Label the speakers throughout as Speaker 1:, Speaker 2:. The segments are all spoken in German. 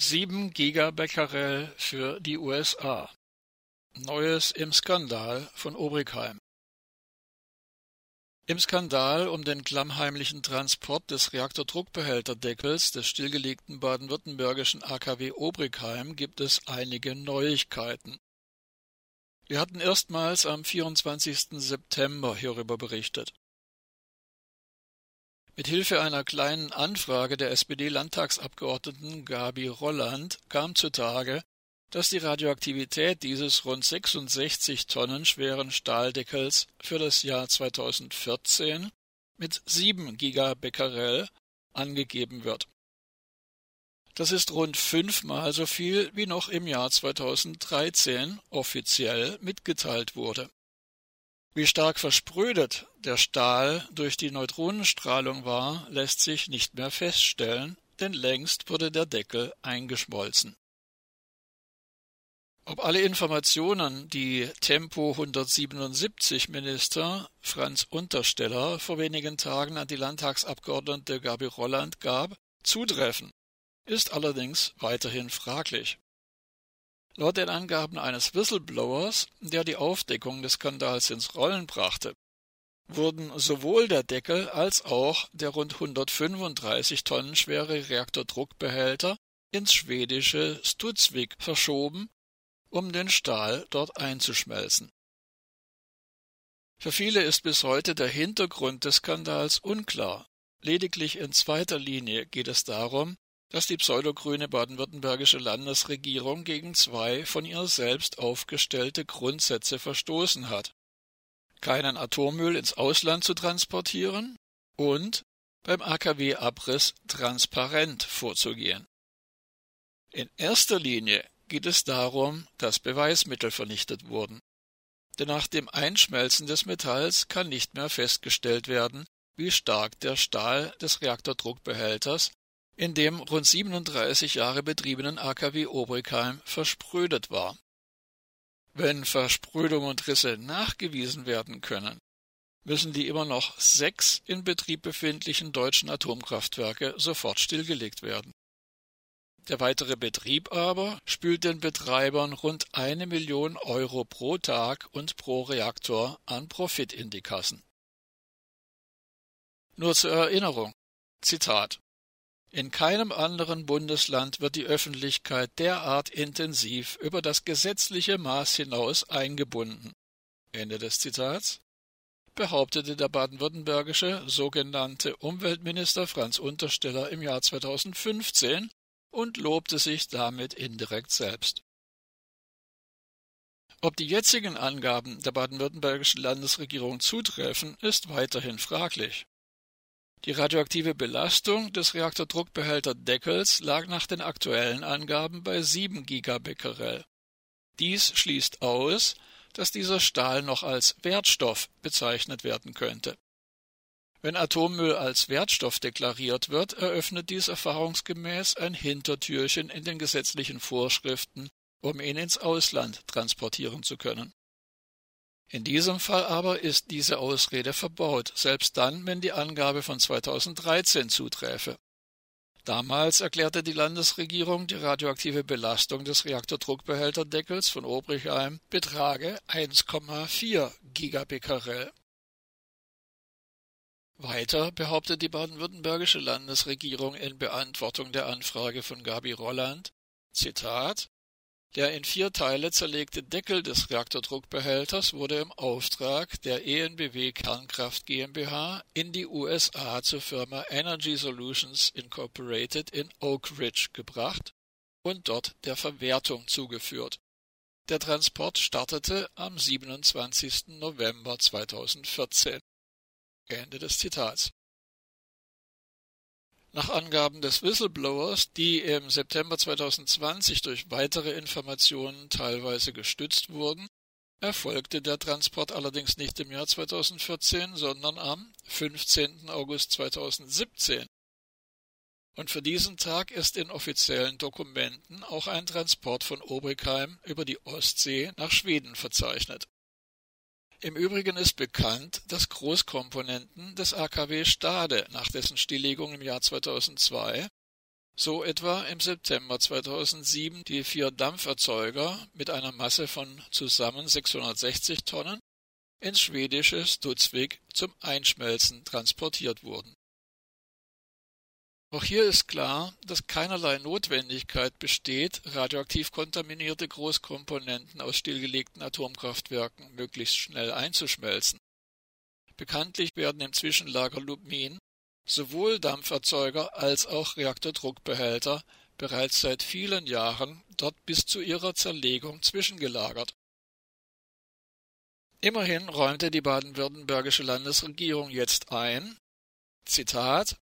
Speaker 1: 7 Gigabecquerel für die USA. Neues im Skandal von Obrigheim. Im Skandal um den klammheimlichen Transport des Reaktordruckbehälterdeckels des stillgelegten baden-württembergischen AKW Obrigheim gibt es einige Neuigkeiten. Wir hatten erstmals am 24. September hierüber berichtet. Mit Hilfe einer kleinen Anfrage der SPD-Landtagsabgeordneten Gabi Rolland kam zutage, dass die Radioaktivität dieses rund 66 Tonnen schweren Stahldeckels für das Jahr 2014 mit 7 Gigabecquerel angegeben wird. Das ist rund fünfmal so viel, wie noch im Jahr 2013 offiziell mitgeteilt wurde. Wie stark versprödet der Stahl durch die Neutronenstrahlung war, lässt sich nicht mehr feststellen, denn längst wurde der Deckel eingeschmolzen. Ob alle Informationen, die Tempo 177 Minister Franz Untersteller vor wenigen Tagen an die Landtagsabgeordnete Gabi Rolland gab, zutreffen, ist allerdings weiterhin fraglich. Laut den Angaben eines Whistleblowers, der die Aufdeckung des Skandals ins Rollen brachte, wurden sowohl der Deckel als auch der rund 135 Tonnen schwere Reaktordruckbehälter ins schwedische Studsvik verschoben, um den Stahl dort einzuschmelzen. Für viele ist bis heute der Hintergrund des Skandals unklar. Lediglich in zweiter Linie geht es darum, dass die pseudogrüne baden-württembergische Landesregierung gegen zwei von ihr selbst aufgestellte Grundsätze verstoßen hat. Keinen Atommüll ins Ausland zu transportieren und beim AKW-Abriss transparent vorzugehen. In erster Linie geht es darum, dass Beweismittel vernichtet wurden. Denn nach dem Einschmelzen des Metalls kann nicht mehr festgestellt werden, wie stark der Stahl des Reaktordruckbehälters in dem rund 37 Jahre betriebenen AKW Obrigheim versprödet war. Wenn Versprödung und Risse nachgewiesen werden können, müssen die immer noch sechs in Betrieb befindlichen deutschen Atomkraftwerke sofort stillgelegt werden. Der weitere Betrieb aber spült den Betreibern rund eine Million Euro pro Tag und pro Reaktor an Profit in die Kassen. Nur zur Erinnerung. Zitat in keinem anderen Bundesland wird die Öffentlichkeit derart intensiv über das gesetzliche Maß hinaus eingebunden. Ende des Zitats behauptete der baden-württembergische sogenannte Umweltminister Franz Untersteller im Jahr 2015 und lobte sich damit indirekt selbst. Ob die jetzigen Angaben der baden-württembergischen Landesregierung zutreffen, ist weiterhin fraglich. Die radioaktive Belastung des Reaktordruckbehälterdeckels lag nach den aktuellen Angaben bei 7 Gigabecquerel. Dies schließt aus, dass dieser Stahl noch als Wertstoff bezeichnet werden könnte. Wenn Atommüll als Wertstoff deklariert wird, eröffnet dies erfahrungsgemäß ein Hintertürchen in den gesetzlichen Vorschriften, um ihn ins Ausland transportieren zu können. In diesem Fall aber ist diese Ausrede verbaut, selbst dann, wenn die Angabe von 2013 zuträfe. Damals erklärte die Landesregierung, die radioaktive Belastung des Reaktordruckbehälterdeckels von Obrigheim betrage 1,4 Gigabecquerel. Weiter behauptet die baden-württembergische Landesregierung in Beantwortung der Anfrage von Gabi Rolland, Zitat, der in vier Teile zerlegte Deckel des Reaktordruckbehälters wurde im Auftrag der EnBW Kernkraft GmbH in die USA zur Firma Energy Solutions Incorporated in Oak Ridge gebracht und dort der Verwertung zugeführt. Der Transport startete am 27. November 2014. Ende des Zitats. Nach Angaben des Whistleblowers, die im September 2020 durch weitere Informationen teilweise gestützt wurden, erfolgte der Transport allerdings nicht im Jahr 2014, sondern am 15. August 2017. Und für diesen Tag ist in offiziellen Dokumenten auch ein Transport von Obrigheim über die Ostsee nach Schweden verzeichnet. Im Übrigen ist bekannt, dass Großkomponenten des AKW Stade nach dessen Stilllegung im Jahr 2002 So etwa im September 2007 die vier Dampferzeuger mit einer Masse von zusammen 660 Tonnen ins schwedische Studsvik zum Einschmelzen transportiert wurden. Auch hier ist klar, dass keinerlei Notwendigkeit besteht, radioaktiv kontaminierte Großkomponenten aus stillgelegten Atomkraftwerken möglichst schnell einzuschmelzen. Bekanntlich werden im Zwischenlager Lubmin sowohl Dampferzeuger als auch Reaktordruckbehälter bereits seit vielen Jahren dort bis zu ihrer Zerlegung zwischengelagert. Immerhin räumte die baden-württembergische Landesregierung jetzt ein, Zitat,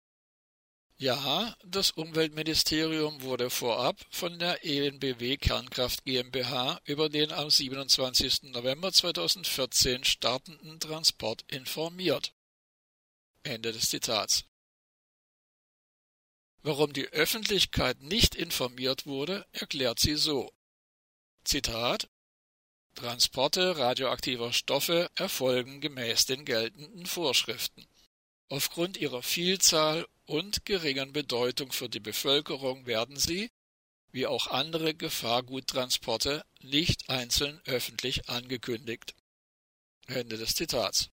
Speaker 1: ja, das Umweltministerium wurde vorab von der EnBW Kernkraft GmbH über den am 27. November 2014 startenden Transport informiert. Ende des Zitats. Warum die Öffentlichkeit nicht informiert wurde, erklärt sie so. Zitat Transporte radioaktiver Stoffe erfolgen gemäß den geltenden Vorschriften. Aufgrund ihrer Vielzahl und geringen Bedeutung für die Bevölkerung werden sie, wie auch andere Gefahrguttransporte, nicht einzeln öffentlich angekündigt. Ende des Zitats.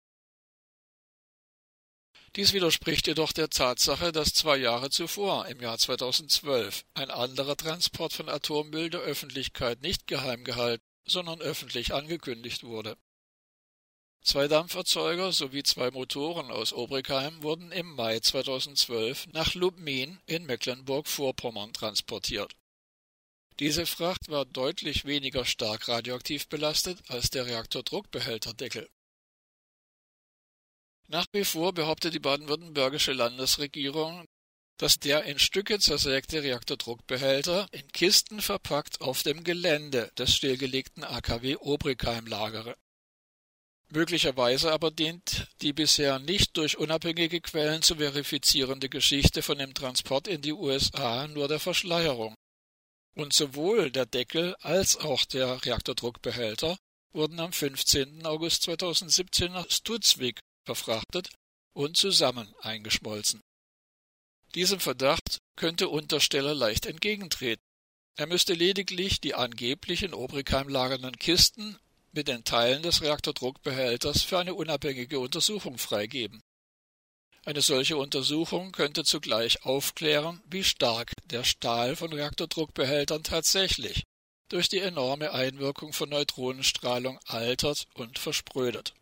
Speaker 1: Dies widerspricht jedoch der Tatsache, dass zwei Jahre zuvor, im Jahr 2012, ein anderer Transport von Atommüll der Öffentlichkeit nicht geheim gehalten sondern öffentlich angekündigt wurde. Zwei Dampferzeuger sowie zwei Motoren aus Obrigheim wurden im Mai 2012 nach Lubmin in Mecklenburg-Vorpommern transportiert. Diese Fracht war deutlich weniger stark radioaktiv belastet als der Reaktordruckbehälterdeckel. Nach wie vor behauptet die baden-württembergische Landesregierung, dass der in Stücke zersägte Reaktordruckbehälter in Kisten verpackt auf dem Gelände des stillgelegten AKW Obrigheim lagere. Möglicherweise aber dient die bisher nicht durch unabhängige Quellen zu verifizierende Geschichte von dem Transport in die USA nur der Verschleierung. Und sowohl der Deckel als auch der Reaktordruckbehälter wurden am 15. August 2017 nach Studsvik verfrachtet und zusammen eingeschmolzen. Diesem Verdacht könnte Untersteller leicht entgegentreten. Er müsste lediglich die angeblich in Obrigheim lagernden Kisten mit den Teilen des Reaktordruckbehälters für eine unabhängige Untersuchung freigeben. Eine solche Untersuchung könnte zugleich aufklären, wie stark der Stahl von Reaktordruckbehältern tatsächlich durch die enorme Einwirkung von Neutronenstrahlung altert und versprödet